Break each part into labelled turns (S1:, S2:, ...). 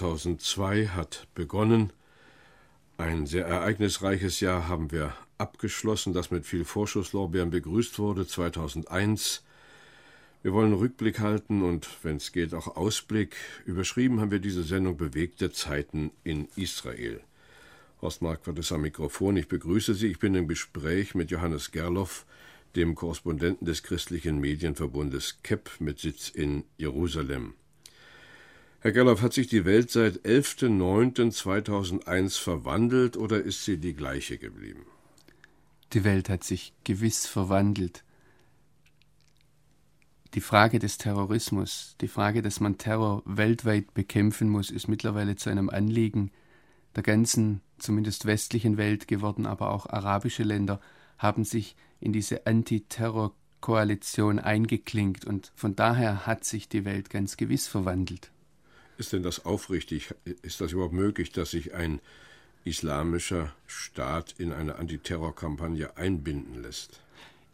S1: 2002 hat begonnen. Ein sehr ereignisreiches Jahr haben wir abgeschlossen, das mit viel Vorschusslorbeeren begrüßt wurde. 2001. Wir wollen Rückblick halten und, wenn es geht, auch Ausblick. Überschrieben haben wir diese Sendung Bewegte Zeiten in Israel. Horst Marquardt ist am Mikrofon. Ich begrüße Sie. Ich bin im Gespräch mit Johannes Gerloff, dem Korrespondenten des christlichen Medienverbundes KEP mit Sitz in Jerusalem. Herr Gerloff, hat sich die Welt seit 11.09.2001 verwandelt oder ist sie die gleiche geblieben?
S2: Die Welt hat sich gewiss verwandelt. Die Frage des Terrorismus, die Frage, dass man Terror weltweit bekämpfen muss, ist mittlerweile zu einem Anliegen der ganzen, zumindest westlichen Welt geworden, aber auch arabische Länder haben sich in diese Antiterror-Koalition eingeklinkt und von daher hat sich die Welt ganz gewiss verwandelt.
S1: Ist denn das aufrichtig? Ist das überhaupt möglich, dass sich ein islamischer Staat in eine Antiterrorkampagne einbinden lässt?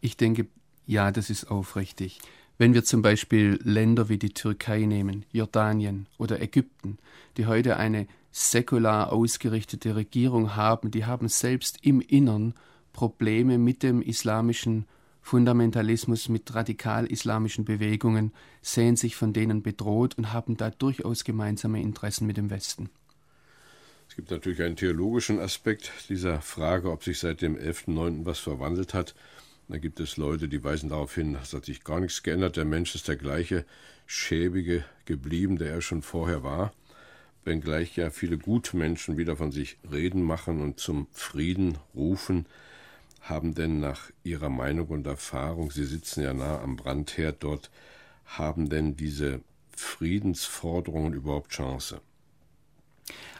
S2: Ich denke, ja, das ist aufrichtig. Wenn wir zum Beispiel Länder wie die Türkei nehmen, Jordanien oder Ägypten, die heute eine säkular ausgerichtete Regierung haben, die haben selbst im Innern Probleme mit dem islamischen Fundamentalismus mit radikal-islamischen Bewegungen, sehen sich von denen bedroht und haben da durchaus gemeinsame Interessen mit dem Westen.
S1: Es gibt natürlich einen theologischen Aspekt dieser Frage, ob sich seit dem 11.09. was verwandelt hat. Da gibt es Leute, die weisen darauf hin, es hat sich gar nichts geändert. Der Mensch ist der gleiche schäbige geblieben, der er schon vorher war. Wenngleich ja viele Gutmenschen wieder von sich reden machen und zum Frieden rufen, haben denn nach Ihrer Meinung und Erfahrung, Sie sitzen ja nah am Brandherd dort, haben denn diese Friedensforderungen überhaupt Chance?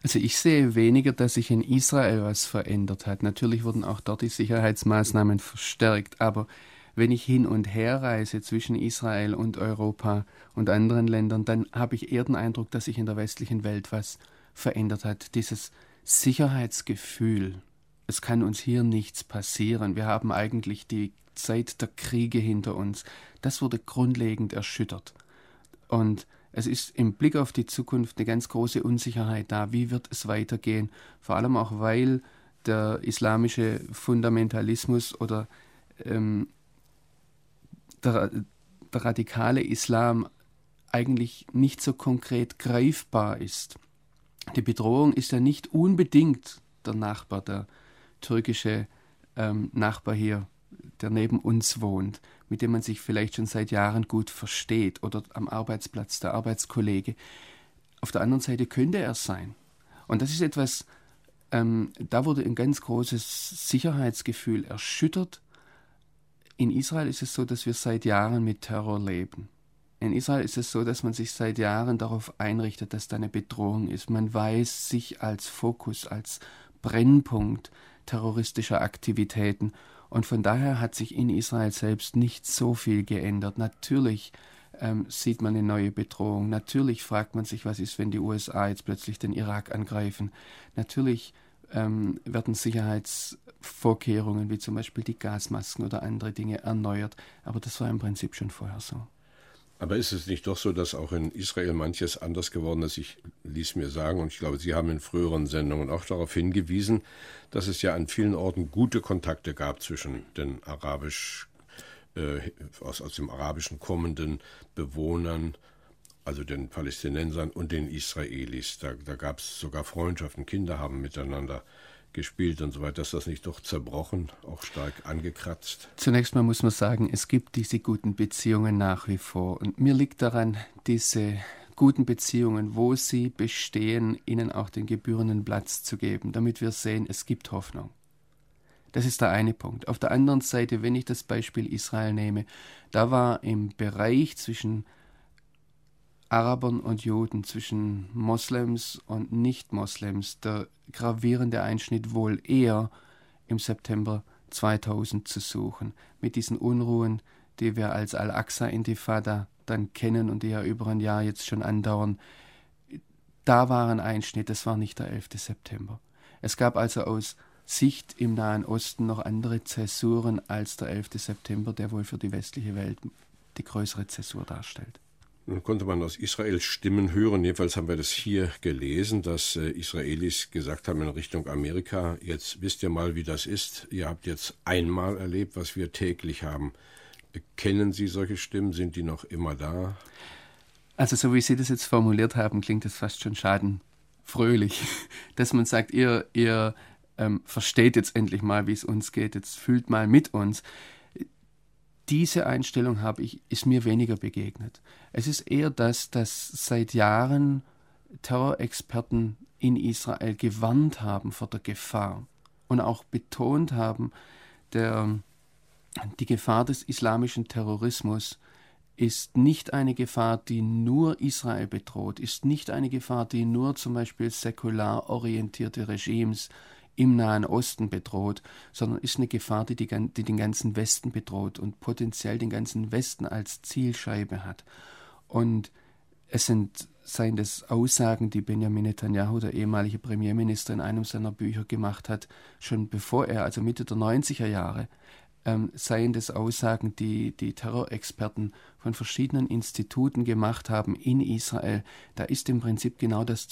S2: Also ich sehe weniger, dass sich in Israel was verändert hat. Natürlich wurden auch dort die Sicherheitsmaßnahmen verstärkt, aber wenn ich hin und her reise zwischen Israel und Europa und anderen Ländern, dann habe ich eher den Eindruck, dass sich in der westlichen Welt was verändert hat. Dieses Sicherheitsgefühl, es kann uns hier nichts passieren. Wir haben eigentlich die Zeit der Kriege hinter uns. Das wurde grundlegend erschüttert. Und es ist im Blick auf die Zukunft eine ganz große Unsicherheit da. Wie wird es weitergehen? Vor allem auch, weil der islamische Fundamentalismus oder ähm, der, der radikale Islam eigentlich nicht so konkret greifbar ist. Die Bedrohung ist ja nicht unbedingt der Nachbar, der türkische ähm, Nachbar hier, der neben uns wohnt, mit dem man sich vielleicht schon seit Jahren gut versteht oder am Arbeitsplatz der Arbeitskollege. Auf der anderen Seite könnte er sein. Und das ist etwas, ähm, da wurde ein ganz großes Sicherheitsgefühl erschüttert. In Israel ist es so, dass wir seit Jahren mit Terror leben. In Israel ist es so, dass man sich seit Jahren darauf einrichtet, dass da eine Bedrohung ist. Man weiß sich als Fokus, als Brennpunkt terroristischer Aktivitäten. Und von daher hat sich in Israel selbst nicht so viel geändert. Natürlich ähm, sieht man eine neue Bedrohung. Natürlich fragt man sich, was ist, wenn die USA jetzt plötzlich den Irak angreifen. Natürlich ähm, werden Sicherheitsvorkehrungen wie zum Beispiel die Gasmasken oder andere Dinge erneuert. Aber das war im Prinzip schon vorher so.
S1: Aber ist es nicht doch so, dass auch in Israel manches anders geworden ist? Ich ließ mir sagen, und ich glaube, Sie haben in früheren Sendungen auch darauf hingewiesen, dass es ja an vielen Orten gute Kontakte gab zwischen den arabisch, äh, aus, aus dem Arabischen kommenden Bewohnern, also den Palästinensern und den Israelis. Da, da gab es sogar Freundschaften, Kinder haben miteinander gespielt und so weiter. Ist das nicht doch zerbrochen, auch stark angekratzt?
S2: Zunächst mal muss man sagen, es gibt diese guten Beziehungen nach wie vor. Und mir liegt daran, diese guten Beziehungen, wo sie bestehen, ihnen auch den gebührenden Platz zu geben, damit wir sehen, es gibt Hoffnung. Das ist der eine Punkt. Auf der anderen Seite, wenn ich das Beispiel Israel nehme, da war im Bereich zwischen Arabern und Juden, zwischen Moslems und Nicht-Moslems der gravierende Einschnitt wohl eher im September 2000 zu suchen, mit diesen Unruhen, die wir als Al-Aqsa-Intifada dann kennen und die ja über ein Jahr jetzt schon andauern. Da war ein Einschnitt, das war nicht der 11. September. Es gab also aus Sicht im Nahen Osten noch andere Zäsuren als der 11. September, der wohl für die westliche Welt die größere Zäsur darstellt.
S1: Nun konnte man aus Israels Stimmen hören, jedenfalls haben wir das hier gelesen, dass äh, Israelis gesagt haben in Richtung Amerika, jetzt wisst ihr mal, wie das ist, ihr habt jetzt einmal erlebt, was wir täglich haben. Kennen Sie solche Stimmen? Sind die noch immer da?
S2: Also so wie Sie das jetzt formuliert haben, klingt das fast schon schadenfröhlich, dass man sagt, ihr, ihr ähm, versteht jetzt endlich mal, wie es uns geht, jetzt fühlt mal mit uns diese Einstellung habe ich, ist mir weniger begegnet. Es ist eher das, dass seit Jahren Terrorexperten in Israel gewarnt haben vor der Gefahr und auch betont haben, der, die Gefahr des islamischen Terrorismus ist nicht eine Gefahr, die nur Israel bedroht, ist nicht eine Gefahr, die nur zum Beispiel säkular orientierte Regimes im Nahen Osten bedroht, sondern ist eine Gefahr, die, die, die den ganzen Westen bedroht und potenziell den ganzen Westen als Zielscheibe hat. Und es sind seien das Aussagen, die Benjamin Netanyahu, der ehemalige Premierminister, in einem seiner Bücher gemacht hat, schon bevor er, also Mitte der 90er Jahre, ähm, seien das Aussagen, die die Terrorexperten von verschiedenen Instituten gemacht haben in Israel. Da ist im Prinzip genau das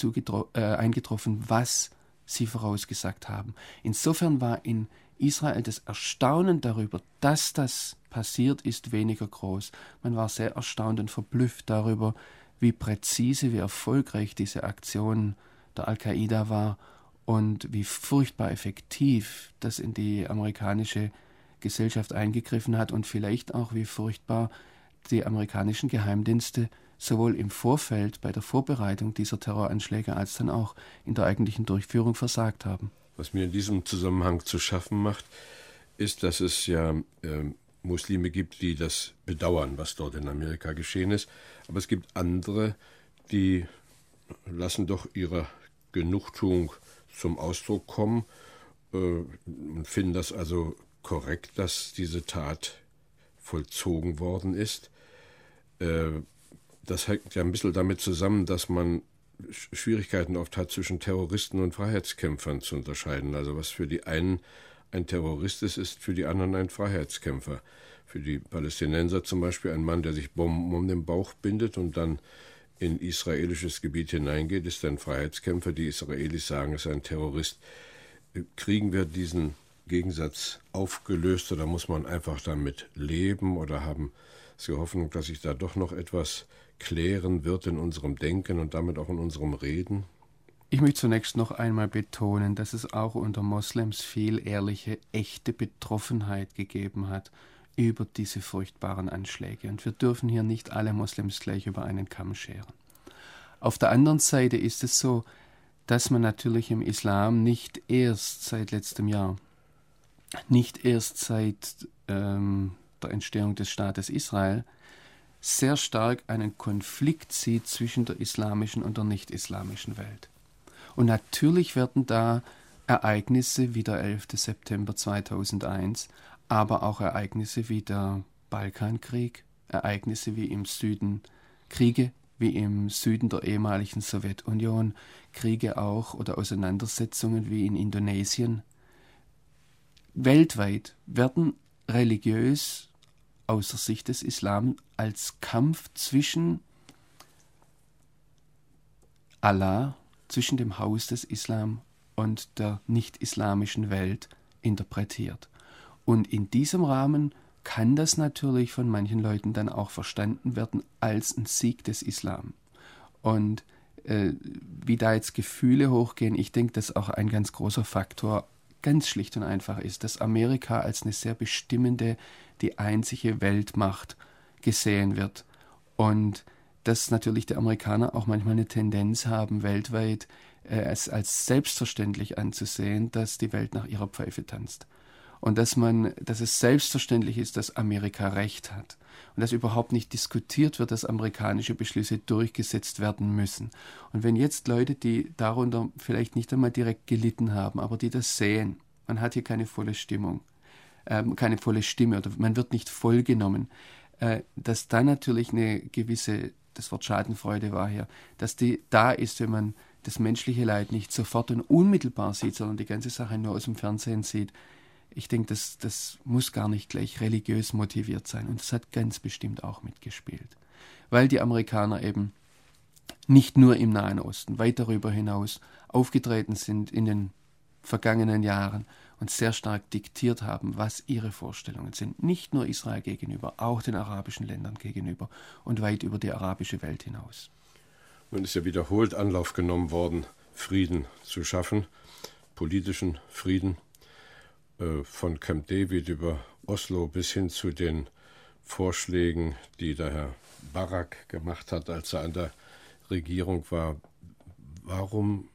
S2: äh, eingetroffen, was sie vorausgesagt haben. Insofern war in Israel das Erstaunen darüber, dass das passiert ist, weniger groß. Man war sehr erstaunt und verblüfft darüber, wie präzise, wie erfolgreich diese Aktion der Al-Qaida war und wie furchtbar effektiv das in die amerikanische Gesellschaft eingegriffen hat und vielleicht auch wie furchtbar die amerikanischen Geheimdienste sowohl im Vorfeld bei der Vorbereitung dieser Terroranschläge als dann auch in der eigentlichen Durchführung versagt haben.
S1: Was mir in diesem Zusammenhang zu schaffen macht, ist, dass es ja äh, Muslime gibt, die das bedauern, was dort in Amerika geschehen ist. Aber es gibt andere, die lassen doch ihre Genugtuung zum Ausdruck kommen äh, und finden das also korrekt, dass diese Tat vollzogen worden ist. Äh, das hängt ja ein bisschen damit zusammen, dass man Schwierigkeiten oft hat, zwischen Terroristen und Freiheitskämpfern zu unterscheiden. Also was für die einen ein Terrorist ist, ist für die anderen ein Freiheitskämpfer. Für die Palästinenser zum Beispiel ein Mann, der sich Bomben um den Bauch bindet und dann in israelisches Gebiet hineingeht, ist ein Freiheitskämpfer. Die Israelis sagen, ist ein Terrorist. Kriegen wir diesen Gegensatz aufgelöst oder muss man einfach damit leben oder haben Sie Hoffnung, dass sich da doch noch etwas klären wird in unserem Denken und damit auch in unserem Reden?
S2: Ich möchte zunächst noch einmal betonen, dass es auch unter Moslems viel ehrliche, echte Betroffenheit gegeben hat über diese furchtbaren Anschläge. Und wir dürfen hier nicht alle Moslems gleich über einen Kamm scheren. Auf der anderen Seite ist es so, dass man natürlich im Islam nicht erst seit letztem Jahr, nicht erst seit ähm, der Entstehung des Staates Israel, sehr stark einen Konflikt sieht zwischen der islamischen und der nicht-islamischen Welt. Und natürlich werden da Ereignisse wie der 11. September 2001, aber auch Ereignisse wie der Balkankrieg, Ereignisse wie im Süden Kriege wie im Süden der ehemaligen Sowjetunion, Kriege auch oder Auseinandersetzungen wie in Indonesien. Weltweit werden religiös aus der Sicht des Islam als Kampf zwischen Allah, zwischen dem Haus des Islam und der nicht-islamischen Welt interpretiert. Und in diesem Rahmen kann das natürlich von manchen Leuten dann auch verstanden werden als ein Sieg des Islam. Und äh, wie da jetzt Gefühle hochgehen, ich denke, dass auch ein ganz großer Faktor ganz schlicht und einfach ist, dass Amerika als eine sehr bestimmende die einzige Weltmacht gesehen wird. Und dass natürlich die Amerikaner auch manchmal eine Tendenz haben, weltweit äh, es als selbstverständlich anzusehen, dass die Welt nach ihrer Pfeife tanzt. Und dass man, dass es selbstverständlich ist, dass Amerika Recht hat und dass überhaupt nicht diskutiert wird, dass amerikanische Beschlüsse durchgesetzt werden müssen. Und wenn jetzt Leute, die darunter vielleicht nicht einmal direkt gelitten haben, aber die das sehen, man hat hier keine volle Stimmung, ähm, keine volle Stimme oder man wird nicht voll genommen, äh, dass da natürlich eine gewisse, das Wort Schadenfreude war hier, dass die da ist, wenn man das menschliche Leid nicht sofort und unmittelbar sieht, sondern die ganze Sache nur aus dem Fernsehen sieht. Ich denke, das, das muss gar nicht gleich religiös motiviert sein. Und das hat ganz bestimmt auch mitgespielt. Weil die Amerikaner eben nicht nur im Nahen Osten, weit darüber hinaus aufgetreten sind in den vergangenen Jahren und sehr stark diktiert haben, was ihre Vorstellungen sind. Nicht nur Israel gegenüber, auch den arabischen Ländern gegenüber und weit über die arabische Welt hinaus.
S1: Nun ist ja wiederholt Anlauf genommen worden, Frieden zu schaffen, politischen Frieden, äh, von Camp David über Oslo bis hin zu den Vorschlägen, die der Herr Barak gemacht hat, als er an der Regierung war. Warum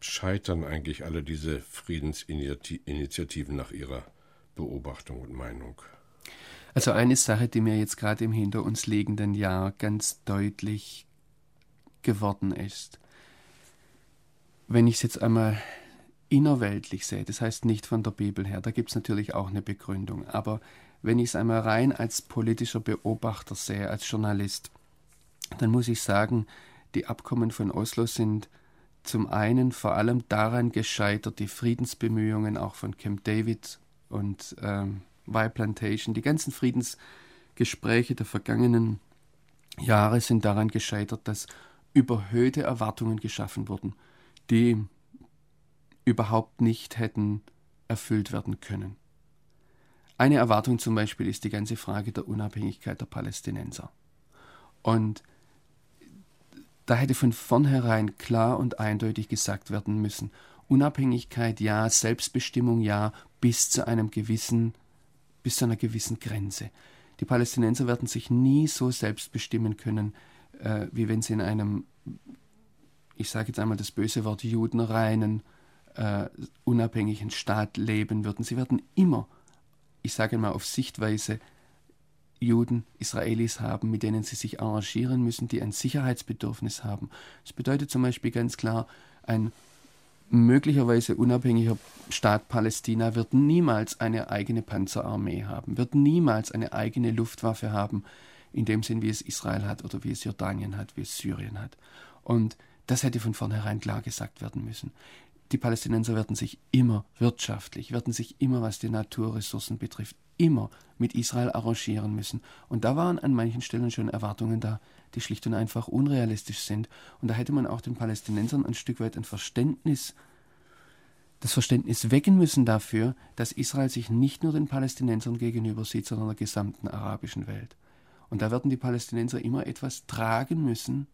S1: scheitern eigentlich alle diese Friedensinitiativen nach Ihrer Beobachtung und Meinung?
S2: Also eine Sache, die mir jetzt gerade im hinter uns liegenden Jahr ganz deutlich geworden ist. Wenn ich es jetzt einmal innerweltlich sehe, das heißt nicht von der Bibel her, da gibt es natürlich auch eine Begründung, aber wenn ich es einmal rein als politischer Beobachter sehe, als Journalist, dann muss ich sagen, die Abkommen von Oslo sind zum einen vor allem daran gescheitert, die Friedensbemühungen auch von Camp David und ähm, Y Plantation, die ganzen Friedensgespräche der vergangenen Jahre sind daran gescheitert, dass überhöhte Erwartungen geschaffen wurden, die überhaupt nicht hätten erfüllt werden können. Eine Erwartung zum Beispiel ist die ganze Frage der Unabhängigkeit der Palästinenser. Und da hätte von vornherein klar und eindeutig gesagt werden müssen, Unabhängigkeit ja, Selbstbestimmung ja, bis zu einem gewissen, bis zu einer gewissen Grenze. Die Palästinenser werden sich nie so selbst bestimmen können, äh, wie wenn sie in einem, ich sage jetzt einmal das böse Wort, judenreinen, äh, unabhängigen Staat leben würden. Sie werden immer, ich sage mal auf Sichtweise, Juden, Israelis haben, mit denen sie sich arrangieren müssen, die ein Sicherheitsbedürfnis haben. Das bedeutet zum Beispiel ganz klar, ein möglicherweise unabhängiger Staat Palästina wird niemals eine eigene Panzerarmee haben, wird niemals eine eigene Luftwaffe haben, in dem Sinn, wie es Israel hat oder wie es Jordanien hat, wie es Syrien hat. Und das hätte von vornherein klar gesagt werden müssen. Die Palästinenser werden sich immer wirtschaftlich, werden sich immer, was die Naturressourcen betrifft, immer mit Israel arrangieren müssen. Und da waren an manchen Stellen schon Erwartungen da, die schlicht und einfach unrealistisch sind. Und da hätte man auch den Palästinensern ein Stück weit ein Verständnis, das Verständnis wecken müssen dafür, dass Israel sich nicht nur den Palästinensern gegenüber sieht, sondern der gesamten arabischen Welt. Und da werden die Palästinenser immer etwas tragen müssen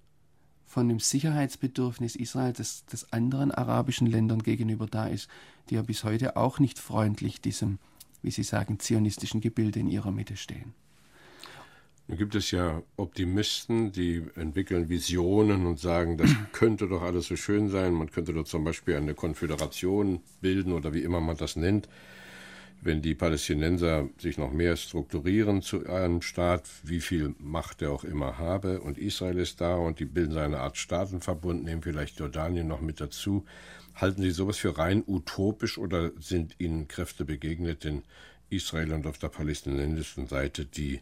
S2: von dem Sicherheitsbedürfnis Israels, das, das anderen arabischen Ländern gegenüber da ist, die ja bis heute auch nicht freundlich diesem, wie Sie sagen, zionistischen Gebilde in ihrer Mitte stehen.
S1: Nun gibt es ja Optimisten, die entwickeln Visionen und sagen, das könnte doch alles so schön sein. Man könnte doch zum Beispiel eine Konföderation bilden oder wie immer man das nennt wenn die Palästinenser sich noch mehr strukturieren zu einem Staat, wie viel Macht er auch immer habe, und Israel ist da und die bilden eine Art Staatenverbund, nehmen vielleicht Jordanien noch mit dazu. Halten Sie sowas für rein utopisch oder sind Ihnen Kräfte begegnet in Israel und auf der palästinensischen Seite, die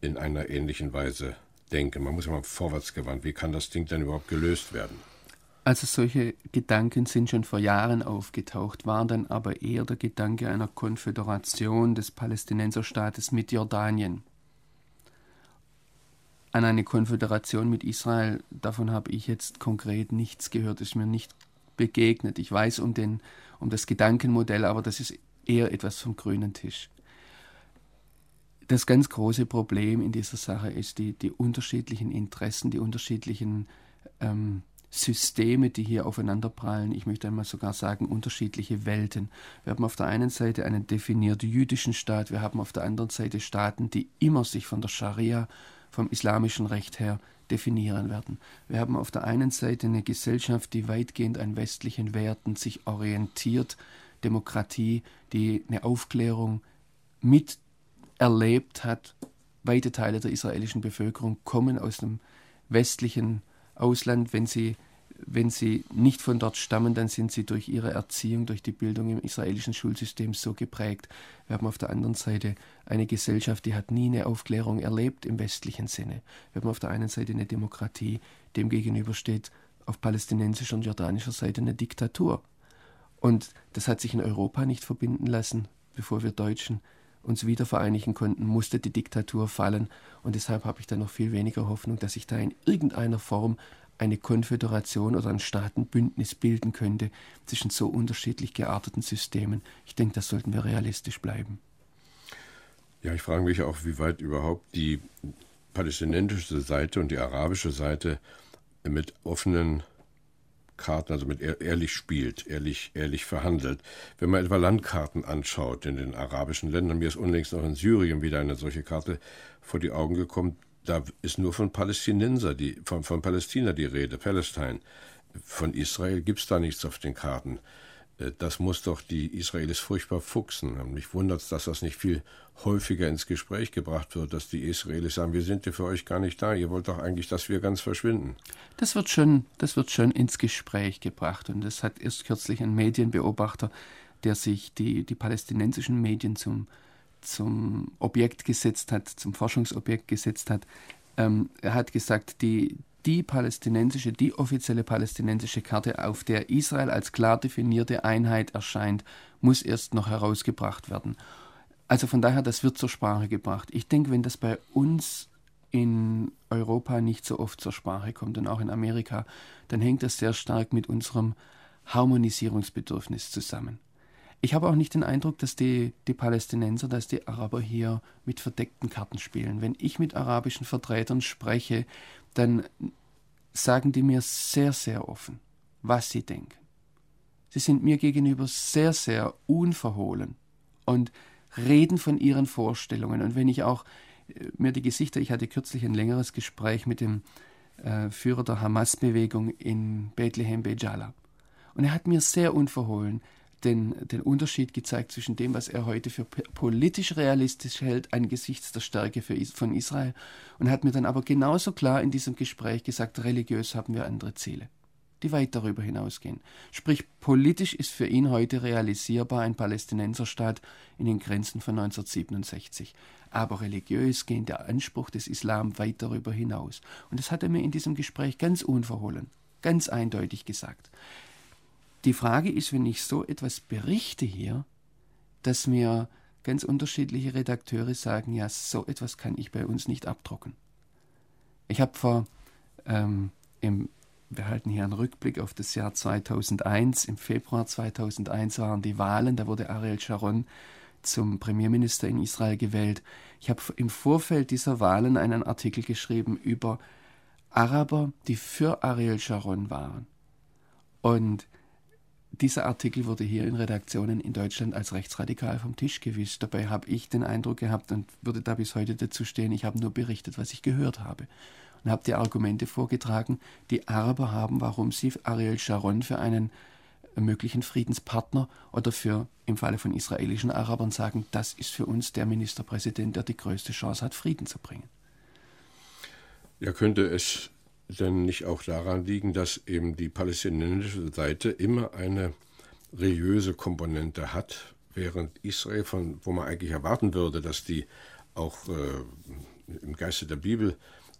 S1: in einer ähnlichen Weise denken? Man muss ja mal vorwärtsgewandt. Wie kann das Ding denn überhaupt gelöst werden?
S2: Also solche Gedanken sind schon vor Jahren aufgetaucht, waren dann aber eher der Gedanke einer Konföderation des Palästinenserstaates mit Jordanien. An eine Konföderation mit Israel, davon habe ich jetzt konkret nichts gehört, ist mir nicht begegnet. Ich weiß um, den, um das Gedankenmodell, aber das ist eher etwas vom grünen Tisch. Das ganz große Problem in dieser Sache ist die, die unterschiedlichen Interessen, die unterschiedlichen ähm, Systeme, die hier aufeinanderprallen. Ich möchte einmal sogar sagen, unterschiedliche Welten. Wir haben auf der einen Seite einen definiert jüdischen Staat, wir haben auf der anderen Seite Staaten, die immer sich von der Scharia, vom islamischen Recht her definieren werden. Wir haben auf der einen Seite eine Gesellschaft, die weitgehend an westlichen Werten sich orientiert, Demokratie, die eine Aufklärung miterlebt hat. Weite Teile der israelischen Bevölkerung kommen aus dem westlichen Ausland, wenn sie wenn sie nicht von dort stammen, dann sind sie durch ihre Erziehung, durch die Bildung im israelischen Schulsystem so geprägt. Wir haben auf der anderen Seite eine Gesellschaft, die hat nie eine Aufklärung erlebt im westlichen Sinne. Wir haben auf der einen Seite eine Demokratie, dem gegenüber steht auf palästinensischer und jordanischer Seite eine Diktatur. Und das hat sich in Europa nicht verbinden lassen, bevor wir Deutschen uns wieder vereinigen konnten, musste die Diktatur fallen. Und deshalb habe ich da noch viel weniger Hoffnung, dass sich da in irgendeiner Form eine Konföderation oder ein Staatenbündnis bilden könnte zwischen so unterschiedlich gearteten Systemen. Ich denke, das sollten wir realistisch bleiben.
S1: Ja, ich frage mich auch, wie weit überhaupt die palästinensische Seite und die arabische Seite mit offenen Karten, also mit ehrlich spielt, ehrlich, ehrlich verhandelt. Wenn man etwa Landkarten anschaut in den arabischen Ländern, mir ist unlängst noch in Syrien wieder eine solche Karte vor die Augen gekommen, da ist nur von Palästinenser, die, von, von Palästina die Rede, Palestine. Von Israel gibt es da nichts auf den Karten. Äh, das muss doch die Israelis furchtbar fuchsen. Mich wundert es, dass das nicht viel häufiger ins Gespräch gebracht wird, dass die Israelis sagen, wir sind ja für euch gar nicht da, ihr wollt doch eigentlich, dass wir ganz verschwinden.
S2: Das wird schon, das wird schon ins Gespräch gebracht. Und das hat erst kürzlich ein Medienbeobachter, der sich die, die palästinensischen Medien zum zum Objekt gesetzt hat, zum Forschungsobjekt gesetzt hat. Ähm, er hat gesagt, die, die palästinensische, die offizielle palästinensische Karte, auf der Israel als klar definierte Einheit erscheint, muss erst noch herausgebracht werden. Also von daher, das wird zur Sprache gebracht. Ich denke, wenn das bei uns in Europa nicht so oft zur Sprache kommt und auch in Amerika, dann hängt das sehr stark mit unserem Harmonisierungsbedürfnis zusammen. Ich habe auch nicht den Eindruck, dass die, die Palästinenser, dass die Araber hier mit verdeckten Karten spielen. Wenn ich mit arabischen Vertretern spreche, dann sagen die mir sehr, sehr offen, was sie denken. Sie sind mir gegenüber sehr, sehr unverhohlen und reden von ihren Vorstellungen. Und wenn ich auch äh, mir die Gesichter, ich hatte kürzlich ein längeres Gespräch mit dem äh, Führer der Hamas-Bewegung in Bethlehem Bejala. Und er hat mir sehr unverhohlen den, den Unterschied gezeigt zwischen dem, was er heute für politisch realistisch hält angesichts der Stärke für, von Israel und hat mir dann aber genauso klar in diesem Gespräch gesagt, religiös haben wir andere Ziele, die weit darüber hinausgehen. Sprich, politisch ist für ihn heute realisierbar ein Palästinenserstaat in den Grenzen von 1967. Aber religiös geht der Anspruch des Islam weit darüber hinaus. Und das hat er mir in diesem Gespräch ganz unverhohlen, ganz eindeutig gesagt. Die Frage ist, wenn ich so etwas berichte hier, dass mir ganz unterschiedliche Redakteure sagen, ja, so etwas kann ich bei uns nicht abdrucken. Ich habe vor, ähm, im, wir halten hier einen Rückblick auf das Jahr 2001, im Februar 2001 waren die Wahlen, da wurde Ariel Sharon zum Premierminister in Israel gewählt. Ich habe im Vorfeld dieser Wahlen einen Artikel geschrieben über Araber, die für Ariel Sharon waren. Und dieser Artikel wurde hier in Redaktionen in Deutschland als rechtsradikal vom Tisch gewischt. Dabei habe ich den Eindruck gehabt und würde da bis heute dazu stehen, ich habe nur berichtet, was ich gehört habe. Und habe die Argumente vorgetragen, die Araber haben, warum sie Ariel Sharon für einen möglichen Friedenspartner oder für im Falle von israelischen Arabern sagen, das ist für uns der Ministerpräsident, der die größte Chance hat, Frieden zu bringen.
S1: Ja, könnte es denn nicht auch daran liegen, dass eben die palästinensische Seite immer eine religiöse Komponente hat, während Israel, von wo man eigentlich erwarten würde, dass die auch äh, im Geiste der Bibel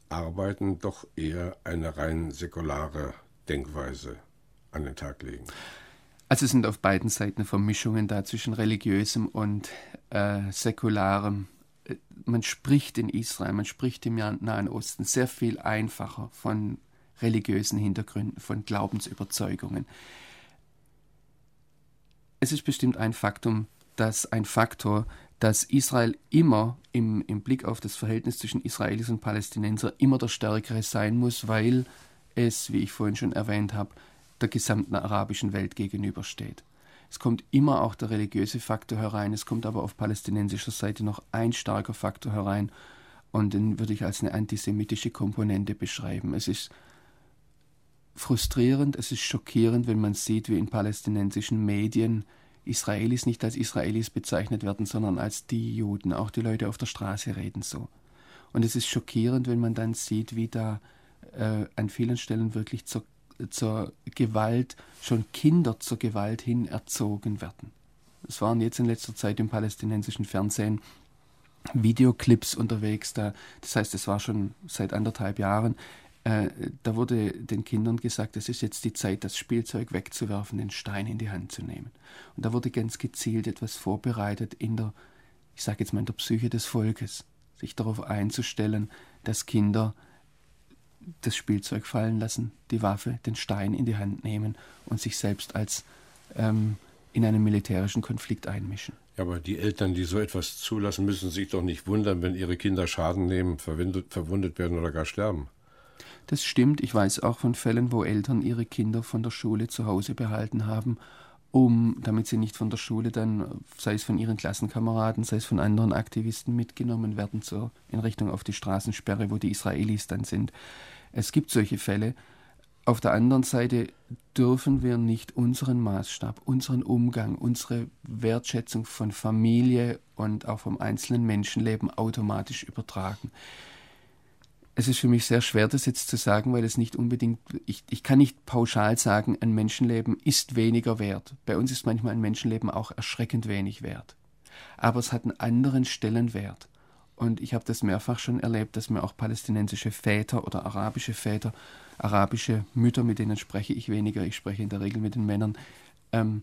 S1: arbeiten, doch eher eine rein säkulare Denkweise an den Tag legen.
S2: Also sind auf beiden Seiten Vermischungen da zwischen religiösem und äh, säkularem man spricht in Israel, man spricht im Nahen Osten sehr viel einfacher von religiösen Hintergründen, von Glaubensüberzeugungen. Es ist bestimmt ein Faktum, dass ein Faktor, dass Israel immer im, im Blick auf das Verhältnis zwischen Israelis und Palästinenser immer der Stärkere sein muss, weil es, wie ich vorhin schon erwähnt habe, der gesamten arabischen Welt gegenübersteht. Es kommt immer auch der religiöse Faktor herein, es kommt aber auf palästinensischer Seite noch ein starker Faktor herein und den würde ich als eine antisemitische Komponente beschreiben. Es ist frustrierend, es ist schockierend, wenn man sieht, wie in palästinensischen Medien Israelis nicht als Israelis bezeichnet werden, sondern als die Juden. Auch die Leute auf der Straße reden so. Und es ist schockierend, wenn man dann sieht, wie da äh, an vielen Stellen wirklich zur, zur Gewalt, schon Kinder zur Gewalt hin erzogen werden. Es waren jetzt in letzter Zeit im palästinensischen Fernsehen Videoclips unterwegs. Da, das heißt, es war schon seit anderthalb Jahren. Äh, da wurde den Kindern gesagt, es ist jetzt die Zeit, das Spielzeug wegzuwerfen, den Stein in die Hand zu nehmen. Und da wurde ganz gezielt etwas vorbereitet in der, ich sage jetzt mal, in der Psyche des Volkes, sich darauf einzustellen, dass Kinder das Spielzeug fallen lassen, die Waffe, den Stein in die Hand nehmen und sich selbst als ähm, in einen militärischen Konflikt einmischen.
S1: Ja, aber die Eltern, die so etwas zulassen, müssen sich doch nicht wundern, wenn ihre Kinder Schaden nehmen, verwundet, verwundet werden oder gar sterben.
S2: Das stimmt. Ich weiß auch von Fällen, wo Eltern ihre Kinder von der Schule zu Hause behalten haben, um, damit sie nicht von der Schule dann, sei es von ihren Klassenkameraden, sei es von anderen Aktivisten mitgenommen werden, zur, in Richtung auf die Straßensperre, wo die Israelis dann sind. Es gibt solche Fälle. Auf der anderen Seite dürfen wir nicht unseren Maßstab, unseren Umgang, unsere Wertschätzung von Familie und auch vom einzelnen Menschenleben automatisch übertragen es ist für mich sehr schwer, das jetzt zu sagen, weil es nicht unbedingt, ich, ich kann nicht pauschal sagen, ein Menschenleben ist weniger wert. Bei uns ist manchmal ein Menschenleben auch erschreckend wenig wert. Aber es hat einen anderen Stellenwert. Und ich habe das mehrfach schon erlebt, dass mir auch palästinensische Väter oder arabische Väter, arabische Mütter, mit denen spreche ich weniger, ich spreche in der Regel mit den Männern, ähm,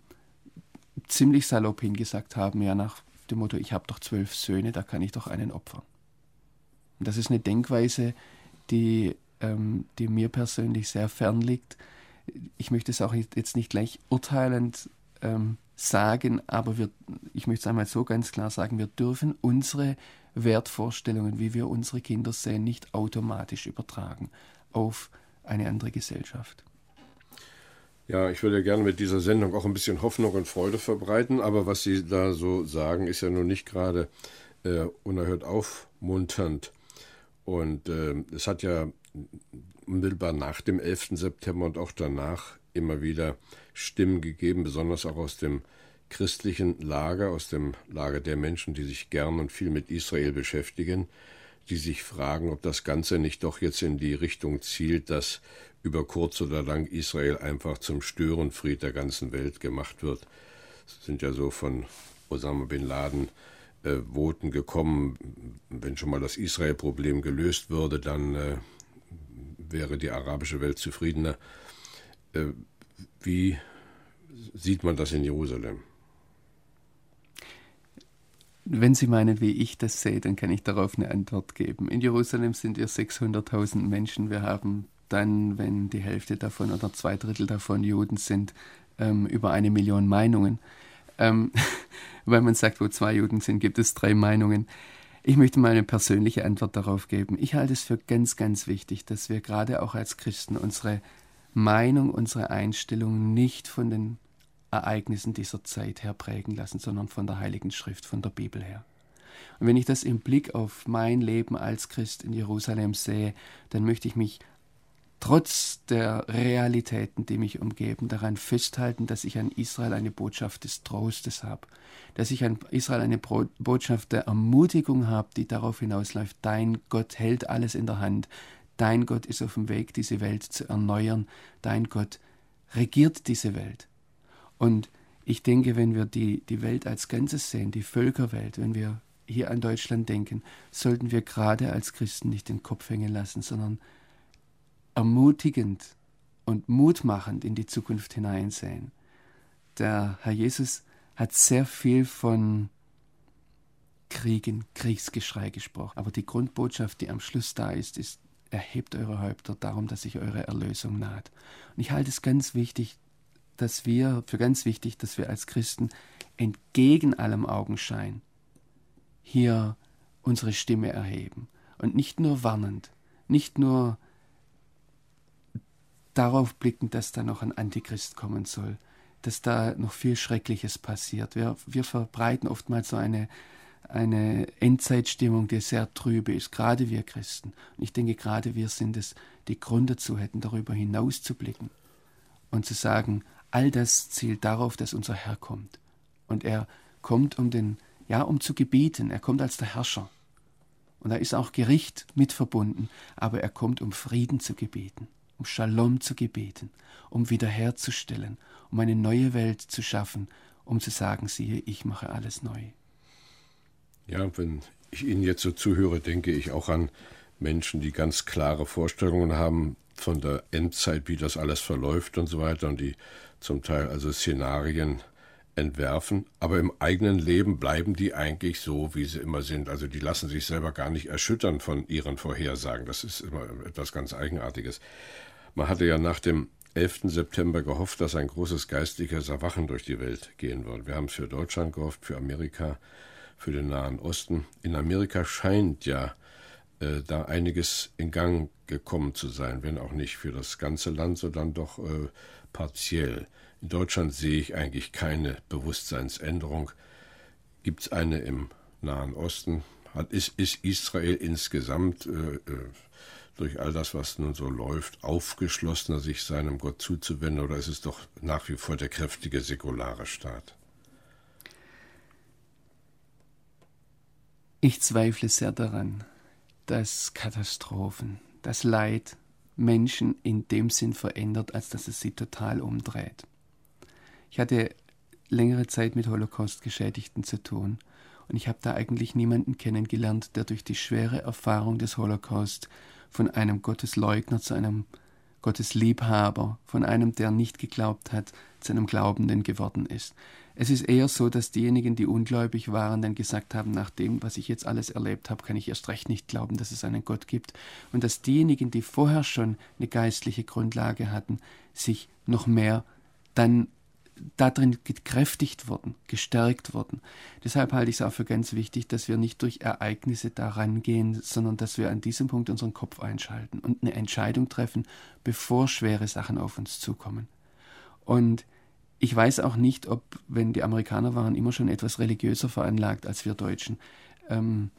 S2: ziemlich salopp hingesagt haben, ja nach dem Motto, ich habe doch zwölf Söhne, da kann ich doch einen opfern. Und das ist eine Denkweise, die, ähm, die mir persönlich sehr fern liegt. Ich möchte es auch jetzt nicht gleich urteilend ähm, sagen, aber wir, ich möchte es einmal so ganz klar sagen, wir dürfen unsere Wertvorstellungen, wie wir unsere Kinder sehen, nicht automatisch übertragen auf eine andere Gesellschaft.
S1: Ja, ich würde gerne mit dieser Sendung auch ein bisschen Hoffnung und Freude verbreiten, aber was Sie da so sagen, ist ja nun nicht gerade äh, unerhört aufmunternd. Und äh, es hat ja unmittelbar nach dem 11. September und auch danach immer wieder Stimmen gegeben, besonders auch aus dem christlichen Lager, aus dem Lager der Menschen, die sich gern und viel mit Israel beschäftigen, die sich fragen, ob das Ganze nicht doch jetzt in die Richtung zielt, dass über kurz oder lang Israel einfach zum Störenfried der ganzen Welt gemacht wird. Es sind ja so von Osama bin Laden äh, Voten gekommen, wenn schon mal das Israel-Problem gelöst würde, dann äh, wäre die arabische Welt zufriedener. Äh, wie sieht man das in Jerusalem?
S2: Wenn Sie meinen, wie ich das sehe, dann kann ich darauf eine Antwort geben. In Jerusalem sind wir 600.000 Menschen. Wir haben dann, wenn die Hälfte davon oder zwei Drittel davon Juden sind, ähm, über eine Million Meinungen. Ähm, weil man sagt, wo zwei Juden sind, gibt es drei Meinungen. Ich möchte mal eine persönliche Antwort darauf geben. Ich halte es für ganz, ganz wichtig, dass wir gerade auch als Christen unsere Meinung, unsere Einstellung nicht von den Ereignissen dieser Zeit her prägen lassen, sondern von der Heiligen Schrift, von der Bibel her. Und wenn ich das im Blick auf mein Leben als Christ in Jerusalem sehe, dann möchte ich mich trotz der Realitäten, die mich umgeben, daran festhalten, dass ich an Israel eine Botschaft des Trostes habe, dass ich an Israel eine Botschaft der Ermutigung habe, die darauf hinausläuft, dein Gott hält alles in der Hand, dein Gott ist auf dem Weg, diese Welt zu erneuern, dein Gott regiert diese Welt. Und ich denke, wenn wir die, die Welt als Ganzes sehen, die Völkerwelt, wenn wir hier an Deutschland denken, sollten wir gerade als Christen nicht den Kopf hängen lassen, sondern ermutigend und mutmachend in die Zukunft hineinsehen. Der Herr Jesus hat sehr viel von Kriegen, Kriegsgeschrei gesprochen. Aber die Grundbotschaft, die am Schluss da ist, ist, erhebt eure Häupter darum, dass sich eure Erlösung naht. Und ich halte es ganz wichtig, dass wir, für ganz wichtig, dass wir als Christen entgegen allem Augenschein hier unsere Stimme erheben. Und nicht nur warnend, nicht nur darauf blicken, dass da noch ein Antichrist kommen soll, dass da noch viel Schreckliches passiert. Wir, wir verbreiten oftmals so eine, eine Endzeitstimmung, die sehr trübe ist, gerade wir Christen. Und ich denke, gerade wir sind es, die Grund dazu hätten, darüber hinaus zu blicken und zu sagen, all das zielt darauf, dass unser Herr kommt. Und er kommt, um den, ja, um zu gebieten. Er kommt als der Herrscher. Und da ist auch Gericht mit verbunden. Aber er kommt, um Frieden zu gebeten, um Shalom zu gebeten, um wiederherzustellen, um eine neue Welt zu schaffen, um zu sagen, siehe, ich mache alles neu.
S1: Ja, wenn ich Ihnen jetzt so zuhöre, denke ich auch an Menschen, die ganz klare Vorstellungen haben von der Endzeit, wie das alles verläuft und so weiter und die zum Teil also Szenarien entwerfen, aber im eigenen Leben bleiben die eigentlich so, wie sie immer sind. Also die lassen sich selber gar nicht erschüttern von ihren Vorhersagen. Das ist immer etwas ganz Eigenartiges. Man hatte ja nach dem 11. September gehofft, dass ein großes geistliches Erwachen durch die Welt gehen wird. Wir haben es für Deutschland gehofft, für Amerika, für den Nahen Osten. In Amerika scheint ja äh, da einiges in Gang gekommen zu sein, wenn auch nicht für das ganze Land, sondern doch äh, partiell. In Deutschland sehe ich eigentlich keine Bewusstseinsänderung. Gibt es eine im Nahen Osten? Hat, ist, ist Israel insgesamt äh, äh, durch all das, was nun so läuft, aufgeschlossener, sich seinem Gott zuzuwenden, oder ist es doch nach wie vor der kräftige säkulare Staat?
S2: Ich zweifle sehr daran, dass Katastrophen, das Leid Menschen in dem Sinn verändert, als dass es sie total umdreht. Ich hatte längere Zeit mit Holocaust-Geschädigten zu tun und ich habe da eigentlich niemanden kennengelernt, der durch die schwere Erfahrung des Holocaust von einem Gottesleugner zu einem Gottesliebhaber, von einem, der nicht geglaubt hat, zu einem Glaubenden geworden ist. Es ist eher so, dass diejenigen, die ungläubig waren, dann gesagt haben, nach dem, was ich jetzt alles erlebt habe, kann ich erst recht nicht glauben, dass es einen Gott gibt. Und dass diejenigen, die vorher schon eine geistliche Grundlage hatten, sich noch mehr dann darin gekräftigt wurden, gestärkt wurden. Deshalb halte ich es auch für ganz wichtig, dass wir nicht durch Ereignisse daran gehen, sondern dass wir an diesem Punkt unseren Kopf einschalten und eine Entscheidung treffen, bevor schwere Sachen auf uns zukommen. Und ich weiß auch nicht, ob, wenn die Amerikaner waren immer schon etwas religiöser veranlagt als wir Deutschen, ähm,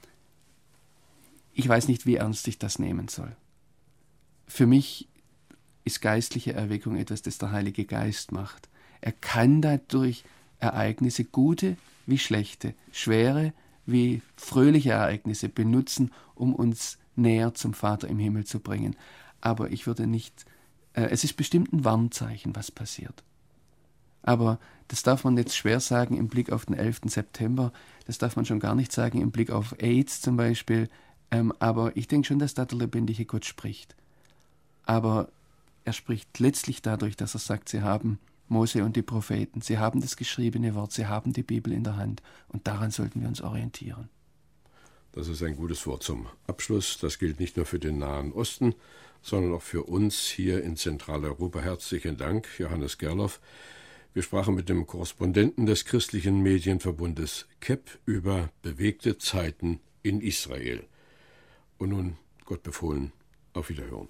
S2: ich weiß nicht, wie ernst ich das nehmen soll. Für mich ist geistliche Erweckung etwas, das der Heilige Geist macht. Er kann dadurch Ereignisse, gute wie schlechte, schwere wie fröhliche Ereignisse benutzen, um uns näher zum Vater im Himmel zu bringen. Aber ich würde nicht, äh, es ist bestimmt ein Warnzeichen, was passiert. Aber das darf man jetzt schwer sagen im Blick auf den 11. September, das darf man schon gar nicht sagen im Blick auf AIDS zum Beispiel. Ähm, aber ich denke schon, dass da der lebendige Gott spricht. Aber er spricht letztlich dadurch, dass er sagt, sie haben Mose und die Propheten. Sie haben das geschriebene Wort, sie haben die Bibel in der Hand und daran sollten wir uns orientieren.
S1: Das ist ein gutes Wort zum Abschluss. Das gilt nicht nur für den Nahen Osten, sondern auch für uns hier in Zentraleuropa. Herzlichen Dank, Johannes Gerloff. Wir sprachen mit dem Korrespondenten des christlichen Medienverbundes KEP über bewegte Zeiten in Israel. Und nun, Gott befohlen, auf Wiederhören.